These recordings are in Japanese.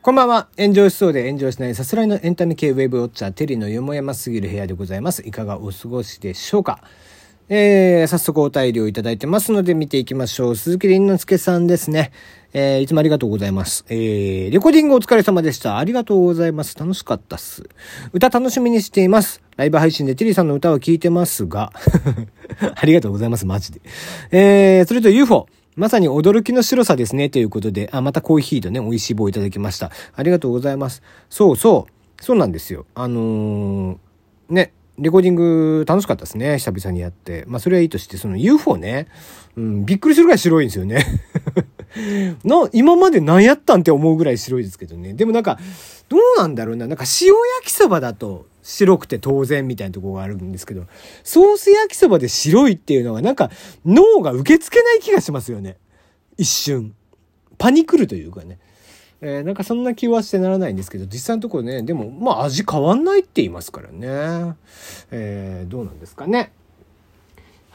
こんばんは。炎上しそうで炎上しないさすらいのエンタメ系ウェブウォッチャー、テリーのよもやますぎる部屋でございます。いかがお過ごしでしょうかえー、早速お便りをいただいてますので見ていきましょう。鈴木凛之介さんですね。えー、いつもありがとうございます。えー、レコーディングお疲れ様でした。ありがとうございます。楽しかったっす。歌楽しみにしています。ライブ配信でテリーさんの歌を聴いてますが、ありがとうございます。マジで。えー、それと UFO。まさに驚きの白さですね。ということで、あ、またコーヒーとね、美味しい棒いただきました。ありがとうございます。そうそう。そうなんですよ。あのー、ね、レコーディング楽しかったですね。久々にやって。まあ、それはいいとして、その UFO ね、うん、びっくりするぐらい白いんですよね。な、今まで何やったんって思うぐらい白いですけどね。でもなんか、どうなんだろうな。なんか塩焼きそばだと白くて当然みたいなとこがあるんですけど、ソース焼きそばで白いっていうのがなんか脳が受け付けない気がしますよね。一瞬。パニクるというかね。えー、なんかそんな気はしてならないんですけど、実際のところね、でも、まあ味変わんないって言いますからね。えー、どうなんですかね。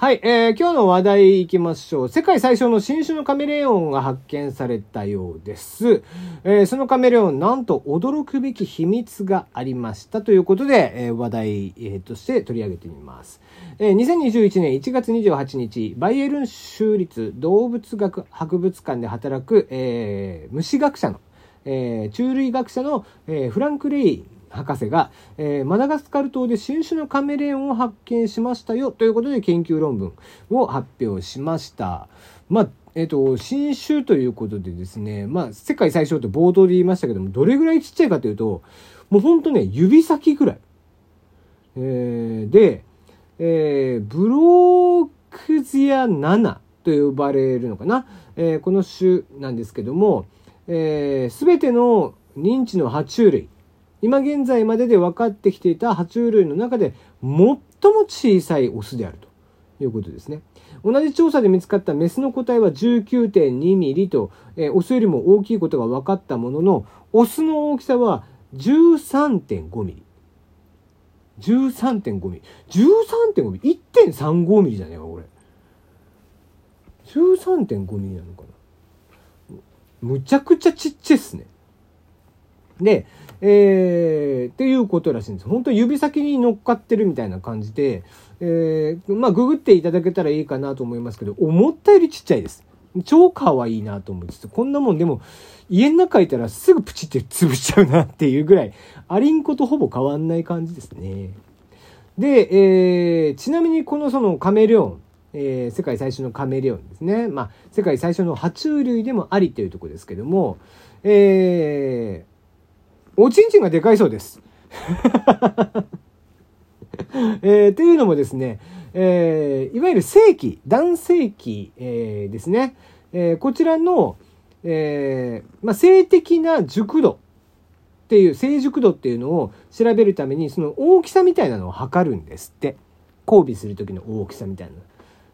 はい、えー、今日の話題いきましょう。世界最小の新種のカメレオンが発見されたようです。えー、そのカメレオン、なんと驚くべき秘密がありましたということで、えー、話題、えー、として取り上げてみます。えー、2021年1月28日、バイエルン州立動物学博物館で働く、えー、虫学者のえー、虫類学者の、えー、フランク・レイ博士が、えー、マダガスカル島で新種のカメレオンを発見しましたよということで研究論文を発表しました。まあえっ、と、新種ということでですね、まあ、世界最小って冒頭で言いましたけども、どれぐらいちっちゃいかというと、もうほんとね、指先ぐらい。えー、で、えー、ブロークズヤ7と呼ばれるのかな、えー、この種なんですけども、えー、全ての認知の爬虫類今現在までで分かってきていた爬虫類の中で最も小さいオスであるということですね。同じ調査で見つかったメスの個体は19.2ミリと、えー、オスよりも大きいことが分かったものの、オスの大きさは13.5ミリ。13.5ミリ。13.5ミリ。1.35ミリじゃねえか、これ。13.5ミリなのかな。むちゃくちゃちっちゃいっすね。で、えー、っていうことらしいんです。本当指先に乗っかってるみたいな感じで、えー、まあ、ググっていただけたらいいかなと思いますけど、思ったよりちっちゃいです。超可愛いなと思いつつ、こんなもんでも、家の中いたらすぐプチって潰しちゃうなっていうぐらい、アリンコとほぼ変わんない感じですね。で、えー、ちなみにこのそのカメレオン、えー、世界最初のカメレオンですね。まあ、世界最初の爬虫類でもありというところですけども、えー、おちんちんがでかいそうです。えー、っていうのもですね、えー、いわゆる性器、男性器、えー、ですね、えー、こちらの、えーまあ、性的な熟度っていう、性熟度っていうのを調べるために、その大きさみたいなのを測るんですって。交尾する時の大きさみたいな。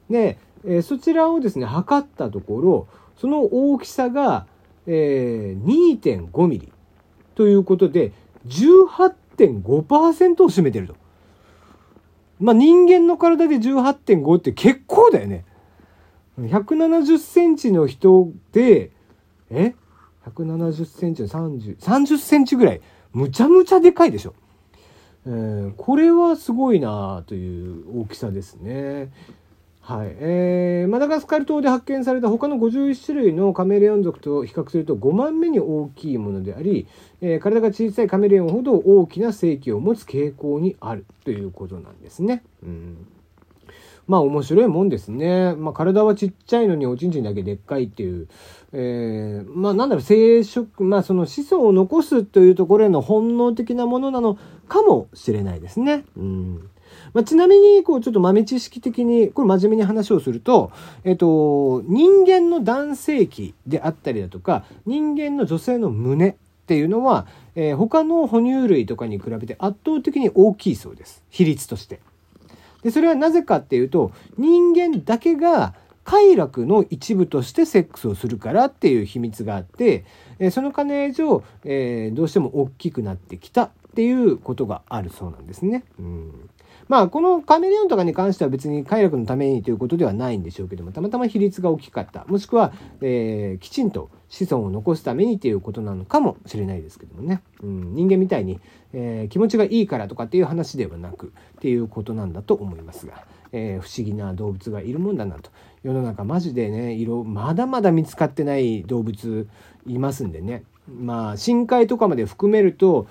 で、えー、そちらをですね、測ったところ、その大きさが、えー、2.5ミリということで、18.5%を占めてると。まあ、人間の体で18.5って結構だよね。170センチの人で、え ?170 センチの30、30センチぐらい。むちゃむちゃでかいでしょ。えー、これはすごいなという大きさですね。はいえー、マダガスカル島で発見された他の51種類のカメレオン族と比較すると5番目に大きいものであり、えー、体が小さいカメレオンほど大きな性器を持つ傾向にあるということなんですね。うんまあ面白いもんですね。まあ体はちっちゃいのにおちんちんだけでっかいっていう。えー、まあなんだろう、生殖、まあその子孫を残すというところへの本能的なものなのかもしれないですね。うん。まあ、ちなみに、こう、ちょっと豆知識的に、これ真面目に話をすると、えっと、人間の男性器であったりだとか、人間の女性の胸っていうのは、えー、他の哺乳類とかに比べて圧倒的に大きいそうです。比率として。で、それはなぜかっていうと、人間だけが快楽の一部としてセックスをするからっていう秘密があって、えその金上、えー、どうしても大きくなってきたっていうことがあるそうなんですね。うんまあ、このカメレオンとかに関しては別に快楽のためにということではないんでしょうけども、たまたま比率が大きかった。もしくは、えー、きちんと子孫を残すためにということなのかもしれないですけどもね。うん、人間みたいに、えー、気持ちがいいからとかっていう話ではなく、っていうことなんだと思いますが、えー、不思議な動物がいるもんだなと。世の中マジでね、色、まだまだ見つかってない動物いますんでね。まあ、深海とかまで含めると、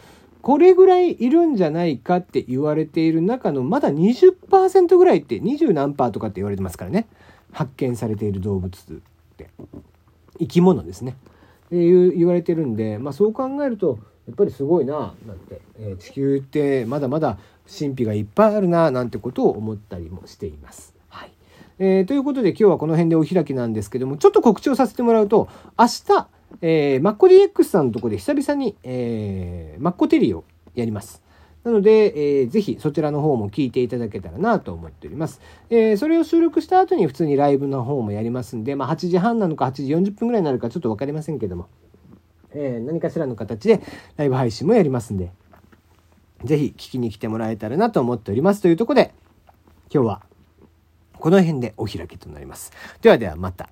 これぐらいいるんじゃないかって言われている中のまだ20%ぐらいって20何パーとかって言われてますからね。発見されている動物って。生き物ですね。っていう言われてるんで、まあ、そう考えるとやっぱりすごいななんて、えー、地球ってまだまだ神秘がいっぱいあるななんてことを思ったりもしています。はい。えー、ということで今日はこの辺でお開きなんですけどもちょっと告知をさせてもらうと明日えー、マッコ DX さんのとこで久々に、えー、マッコテリーをやります。なので、えー、ぜひそちらの方も聞いていただけたらなと思っております。えー、それを収録した後に普通にライブの方もやりますんで、まあ8時半なのか8時40分ぐらいになるかちょっと分かりませんけども、えー、何かしらの形でライブ配信もやりますんで、ぜひ聞きに来てもらえたらなと思っております。というところで、今日はこの辺でお開きとなります。ではではまた。